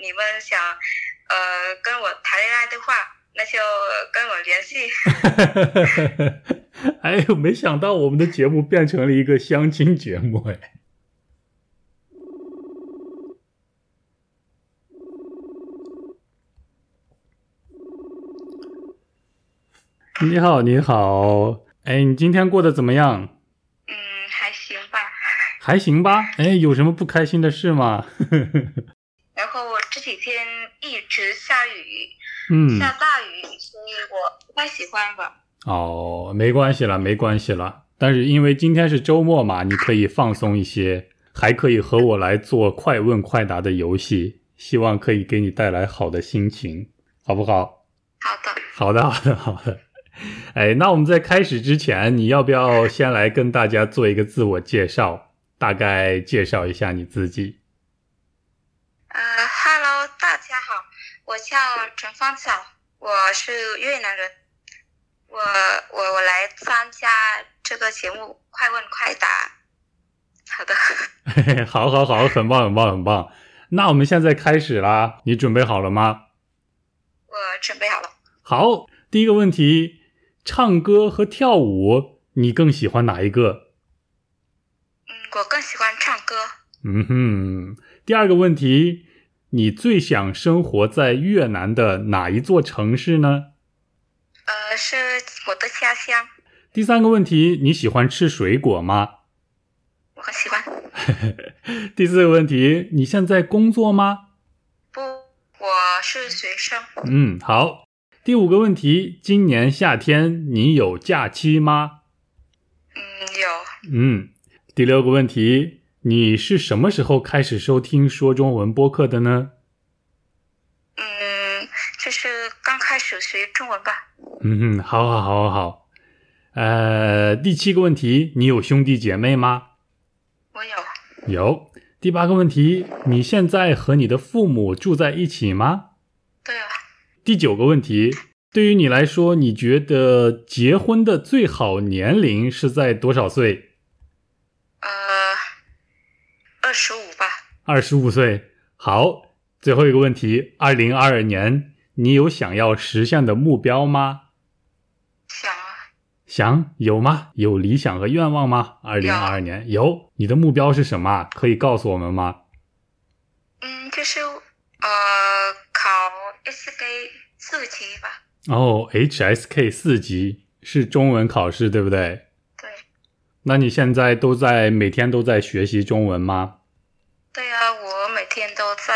你们想呃跟我谈恋爱的话，那就跟我联系。哎呦，没想到我们的节目变成了一个相亲节目哎。你好，你好，哎，你今天过得怎么样？嗯，还行吧。还行吧？哎，有什么不开心的事吗？然后这几天一直下雨，嗯，下大雨，所以我不太喜欢吧。哦，没关系了，没关系了。但是因为今天是周末嘛，你可以放松一些，还可以和我来做快问快答的游戏，希望可以给你带来好的心情，好不好？好的，好的，好的，好的。哎，那我们在开始之前，你要不要先来跟大家做一个自我介绍，大概介绍一下你自己？呃哈喽，大家好，我叫陈芳草，我是越南人。我我我来参加这个节目，快问快答。好的，好，好，好，很棒，很棒，很棒。那我们现在开始啦，你准备好了吗？我准备好了。好，第一个问题，唱歌和跳舞，你更喜欢哪一个？嗯，我更喜欢唱歌。嗯哼。第二个问题，你最想生活在越南的哪一座城市呢？呃，是我的家乡。第三个问题，你喜欢吃水果吗？我很喜欢。第四个问题，你现在工作吗？不，我是学生。嗯，好。第五个问题，今年夏天你有假期吗？嗯，有。嗯。第六个问题，你是什么时候开始收听说中文播客的呢？嗯，就是刚开始学中文吧。嗯哼，好好好好好。呃，第七个问题，你有兄弟姐妹吗？我有。有。第八个问题，你现在和你的父母住在一起吗？对啊。第九个问题，对于你来说，你觉得结婚的最好年龄是在多少岁？呃，二十五吧。二十五岁。好，最后一个问题，二零二二年，你有想要实现的目标吗？想啊。想有吗？有理想和愿望吗？二零二二年有。你的目标是什么？可以告诉我们吗？嗯，就是呃，考 SK 四级吧。哦，HSK 四级是中文考试，对不对？对。那你现在都在每天都在学习中文吗？对啊，我每天都在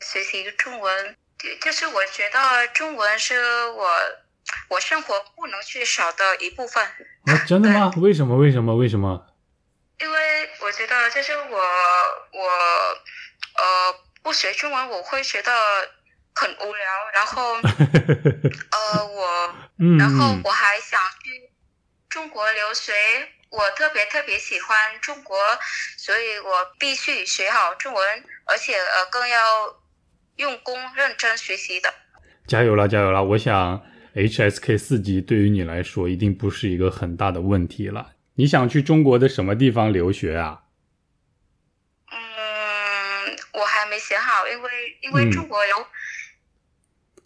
学习中文。就是我觉得中文是我我生活不能缺少的一部分。啊，真的吗？为什么？为什么？为什么？因为我觉得，就是我我呃不学中文，我会觉得很无聊。然后 呃我，然后我还想去中国留学。我特别特别喜欢中国，所以我必须学好中文，而且呃更要用功认真学习的。加油了，加油了！我想 HSK 四级对于你来说一定不是一个很大的问题了。你想去中国的什么地方留学啊？嗯，我还没想好，因为因为中国有、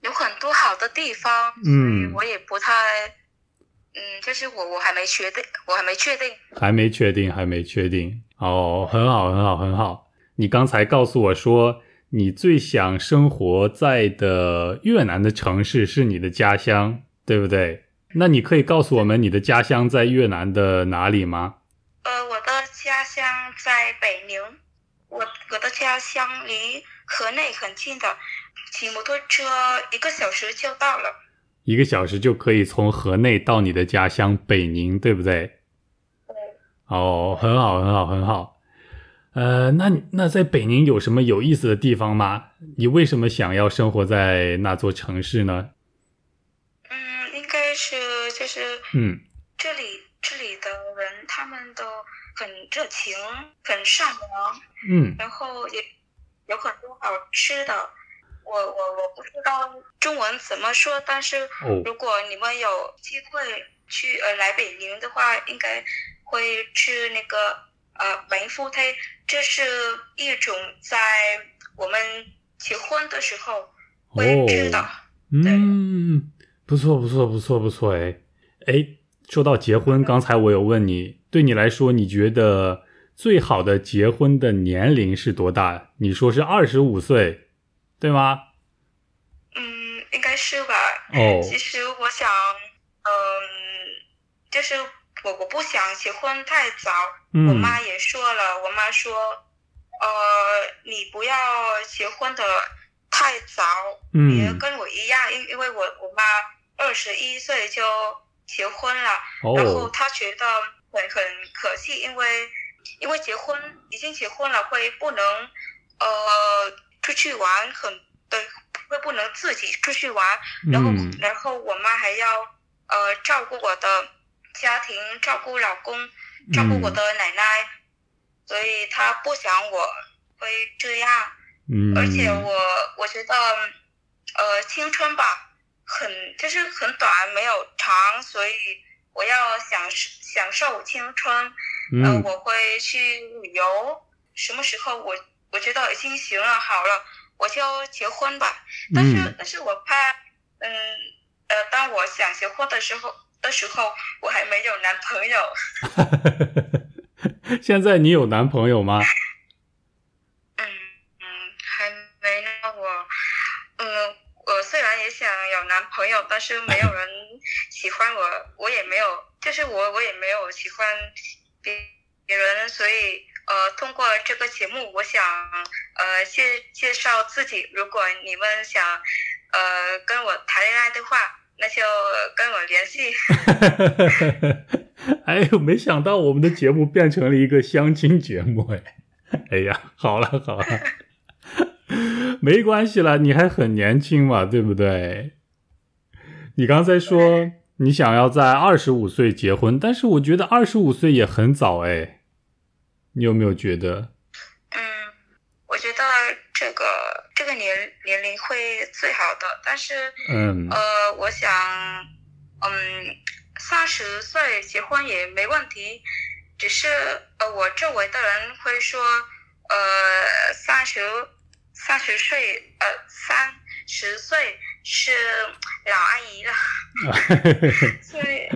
有很多好的地方，嗯，我也不太。嗯，就是我，我还没确定，我还没确定，还没确定，还没确定。哦，很好，很好，很好。你刚才告诉我说，你最想生活在的越南的城市是你的家乡，对不对？那你可以告诉我们你的家乡在越南的哪里吗？呃，我的家乡在北宁，我我的家乡离河内很近的，骑摩托车一个小时就到了。一个小时就可以从河内到你的家乡北宁，对不对？对。哦，很好，很好，很好。呃，那那在北宁有什么有意思的地方吗？你为什么想要生活在那座城市呢？嗯，应该是就是嗯，这里这里的人他们都很热情，很善良，嗯，然后也有很多好吃的。我我我不知道中文怎么说，但是如果你们有机会去呃来北宁的话，应该会去那个呃白夫胎，这是一种在我们结婚的时候会知道。嗯，不错不错不错不错哎哎，说到结婚，刚才我有问你，对你来说，你觉得最好的结婚的年龄是多大？你说是二十五岁，对吗？嗯，应该是吧。哦，其实我想，嗯，就是我我不想结婚太早。嗯。我妈也说了，我妈说，呃，你不要结婚的太早，别跟我一样，因因为我我妈二十一岁就结婚了，然后她觉得很很可惜，因为因为结婚已经结婚了，会不能呃出去玩，很对。会不能自己出去玩，然后然后我妈还要呃照顾我的家庭，照顾老公，照顾我的奶奶，所以她不想我会这样。嗯，而且我我觉得呃青春吧，很就是很短，没有长，所以我要享享受青春。嗯，我会去旅游，什么时候我我觉得已经行了，好了。我就结婚吧，但是但是我怕，嗯呃，当我想结婚的时候的时候，我还没有男朋友。现在你有男朋友吗？嗯嗯，还没呢。我嗯，我虽然也想有男朋友，但是没有人喜欢我，我也没有，就是我我也没有喜欢别别人，所以。呃，通过这个节目，我想呃介介绍自己。如果你们想呃跟我谈恋爱的话，那就跟我联系。哎呦，没想到我们的节目变成了一个相亲节目哎！哎呀，好了好了，没关系了，你还很年轻嘛，对不对？你刚才说你想要在二十五岁结婚，但是我觉得二十五岁也很早哎。你有没有觉得？嗯，我觉得这个这个年年龄会最好的，但是，嗯，呃，我想，嗯，三十岁结婚也没问题，只是呃，我周围的人会说，呃，三十三十岁，呃，三十岁是老阿姨了，所以，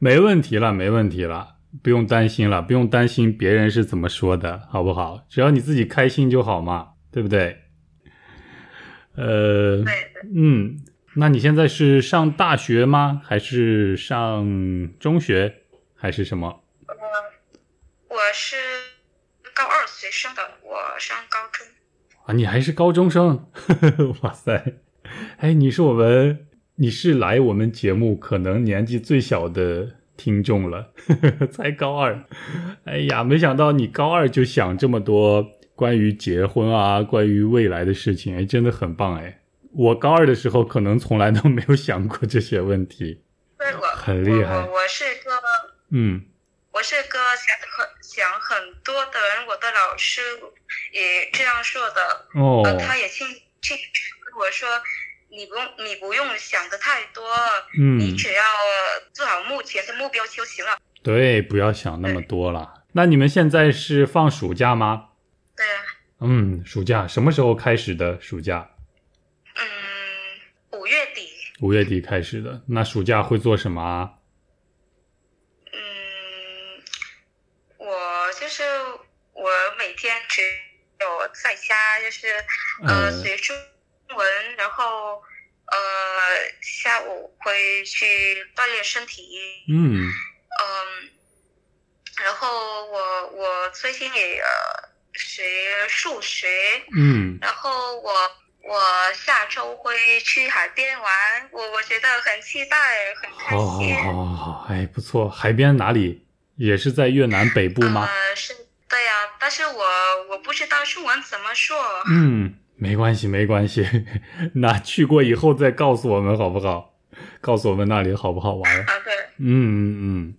没问题了，没问题了。不用担心了，不用担心别人是怎么说的，好不好？只要你自己开心就好嘛，对不对？呃，嗯，那你现在是上大学吗？还是上中学，还是什么？我，我是高二学生的，我上高中。啊，你还是高中生？哇塞！哎，你是我们，你是来我们节目可能年纪最小的。听众了，才高二，哎呀，没想到你高二就想这么多关于结婚啊、关于未来的事情，哎，真的很棒哎！我高二的时候可能从来都没有想过这些问题，很厉害。我是个，嗯，我是个想很想很多的人，我的老师也这样说的，哦，他也亲亲跟我说。你不用，你不用想的太多，嗯，你只要做好目前的目标就行了。对，不要想那么多了。那你们现在是放暑假吗？对啊。嗯，暑假什么时候开始的？暑假？嗯，五月底。五月底开始的。那暑假会做什么啊？嗯，我就是我每天只有在家，就是呃学中文，会去锻炼身体。嗯。嗯，然后我我最近也学数学。嗯。然后我我下周会去海边玩，我我觉得很期待，很开心。好好好好，哎，不错，海边哪里？也是在越南北部吗？呃，是，对呀，但是我我不知道中文怎么说。嗯。没关系，没关系，那去过以后再告诉我们好不好？告诉我们那里好不好玩？啊，对。嗯嗯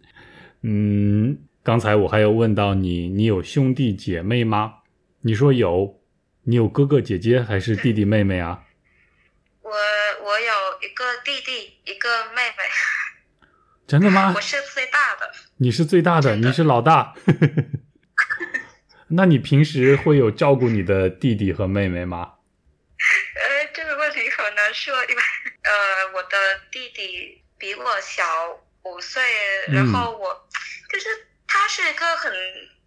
嗯，刚才我还有问到你，你有兄弟姐妹吗？你说有，你有哥哥姐姐还是弟弟妹妹啊？我我有一个弟弟，一个妹妹。真的吗？我是最大的。你是最大的，你是老大。那你平时会有照顾你的弟弟和妹妹吗？呃，这个问题很难说，因为呃，我的弟弟比我小五岁，然后我就是他是一个很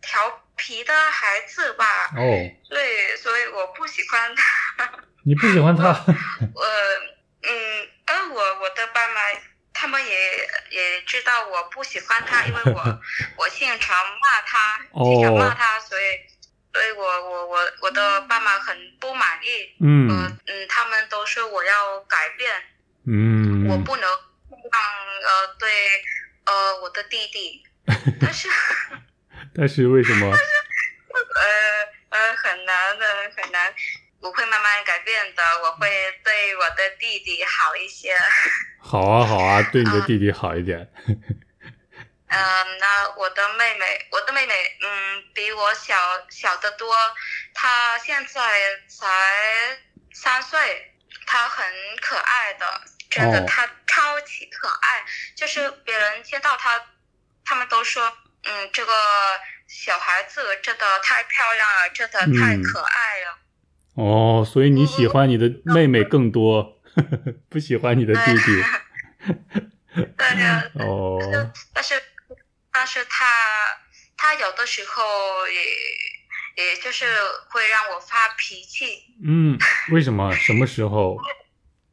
调皮的孩子吧。哦。对，所以我不喜欢他。你不喜欢他？我嗯，呃，我我的爸妈他们也也知道我不喜欢他，因为我 我经常骂他，经常骂他，所以。所以我我我我的爸妈很不满意，嗯。嗯，他们都说我要改变，嗯，我不能让呃对呃我的弟弟，但是但是为什么？但 是呃呃很难的很难，我会慢慢改变的，我会对我的弟弟好一些。好啊好啊，对你的弟弟好一点。嗯，那我的妹妹，我的妹妹，嗯，比我小小得多。她现在才三岁，她很可爱的，真的，她超级可爱。就是别人见到她，他们都说，嗯，这个小孩子真的太漂亮了，真的太可爱了。哦，所以你喜欢你的妹妹更多，不喜欢你的弟弟。对呀。哦。但是。但是他他有的时候也也就是会让我发脾气。嗯，为什么？什么时候？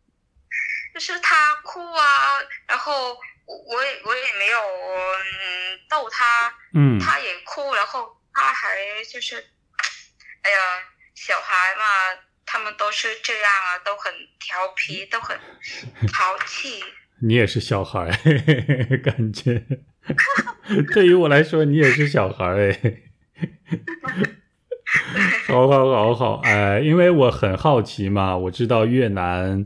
就是他哭啊，然后我也我也没有嗯逗他，嗯，他也哭，然后他还就是，哎呀，小孩嘛，他们都是这样啊，都很调皮，都很 淘气。你也是小孩，感觉。对于我来说，你也是小孩哎。好好好好哎，因为我很好奇嘛，我知道越南，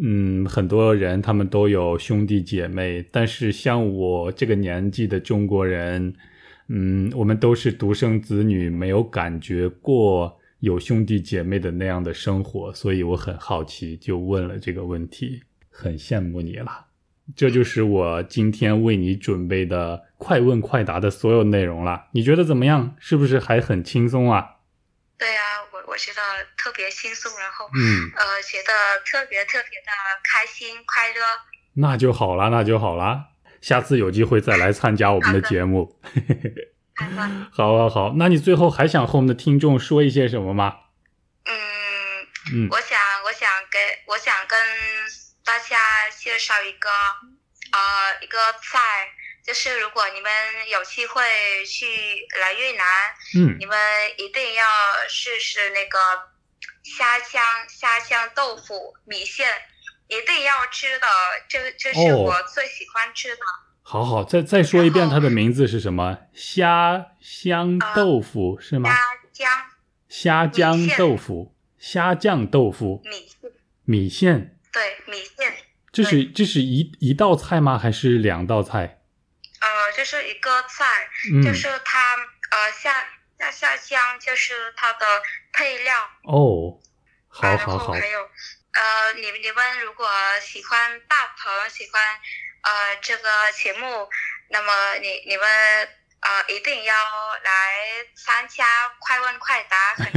嗯，很多人他们都有兄弟姐妹，但是像我这个年纪的中国人，嗯，我们都是独生子女，没有感觉过有兄弟姐妹的那样的生活，所以我很好奇，就问了这个问题，很羡慕你了。这就是我今天为你准备的快问快答的所有内容了，你觉得怎么样？是不是还很轻松啊？对呀，我我觉得特别轻松，然后嗯呃，觉得特别特别的开心快乐。那就好啦，那就好啦，下次有机会再来参加我们的节目。好，好，好，那你最后还想和我们的听众说一些什么吗？嗯嗯，我想，我想给我想跟。大家介绍一个，呃，一个菜，就是如果你们有机会去来越南，嗯，你们一定要试试那个虾酱虾酱豆腐米线，一定要吃的，这这是我最喜欢吃的。好好，再再说一遍，它的名字是什么？虾香豆腐是吗？虾酱虾酱豆腐，虾酱豆腐米线米线。对米线，这是这是一一道菜吗？还是两道菜？呃，这是一个菜，就是它呃下下下姜，就是它的配料。哦，好好好。还有呃，你你们如果喜欢大鹏，喜欢呃这个节目，那么你你们。呃，一定要来参加快问快答，很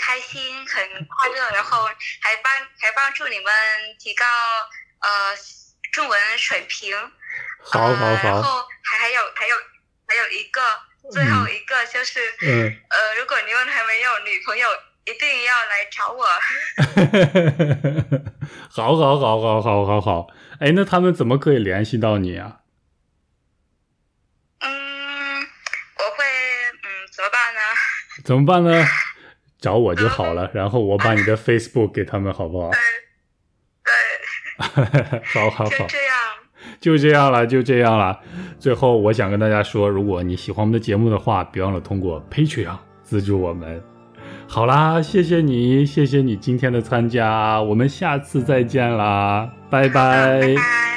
开心，很快乐，然后还帮还帮助你们提高呃中文水平。好好好。然后还还有还有还有一个最后一个就是，嗯呃，如果你们还没有女朋友，一定要来找我。好好好好好好好，哎，那他们怎么可以联系到你啊？嗯，我会嗯怎么办呢？怎么办呢 找我就好了，然后我把你的 Facebook 给他们，好不好？对，好好好，就这样，就这样了，就这样了。最后，我想跟大家说，如果你喜欢我们的节目的话，别忘了通过 Patreon 资助我们。好啦，谢谢你，谢谢你今天的参加，我们下次再见啦，拜拜。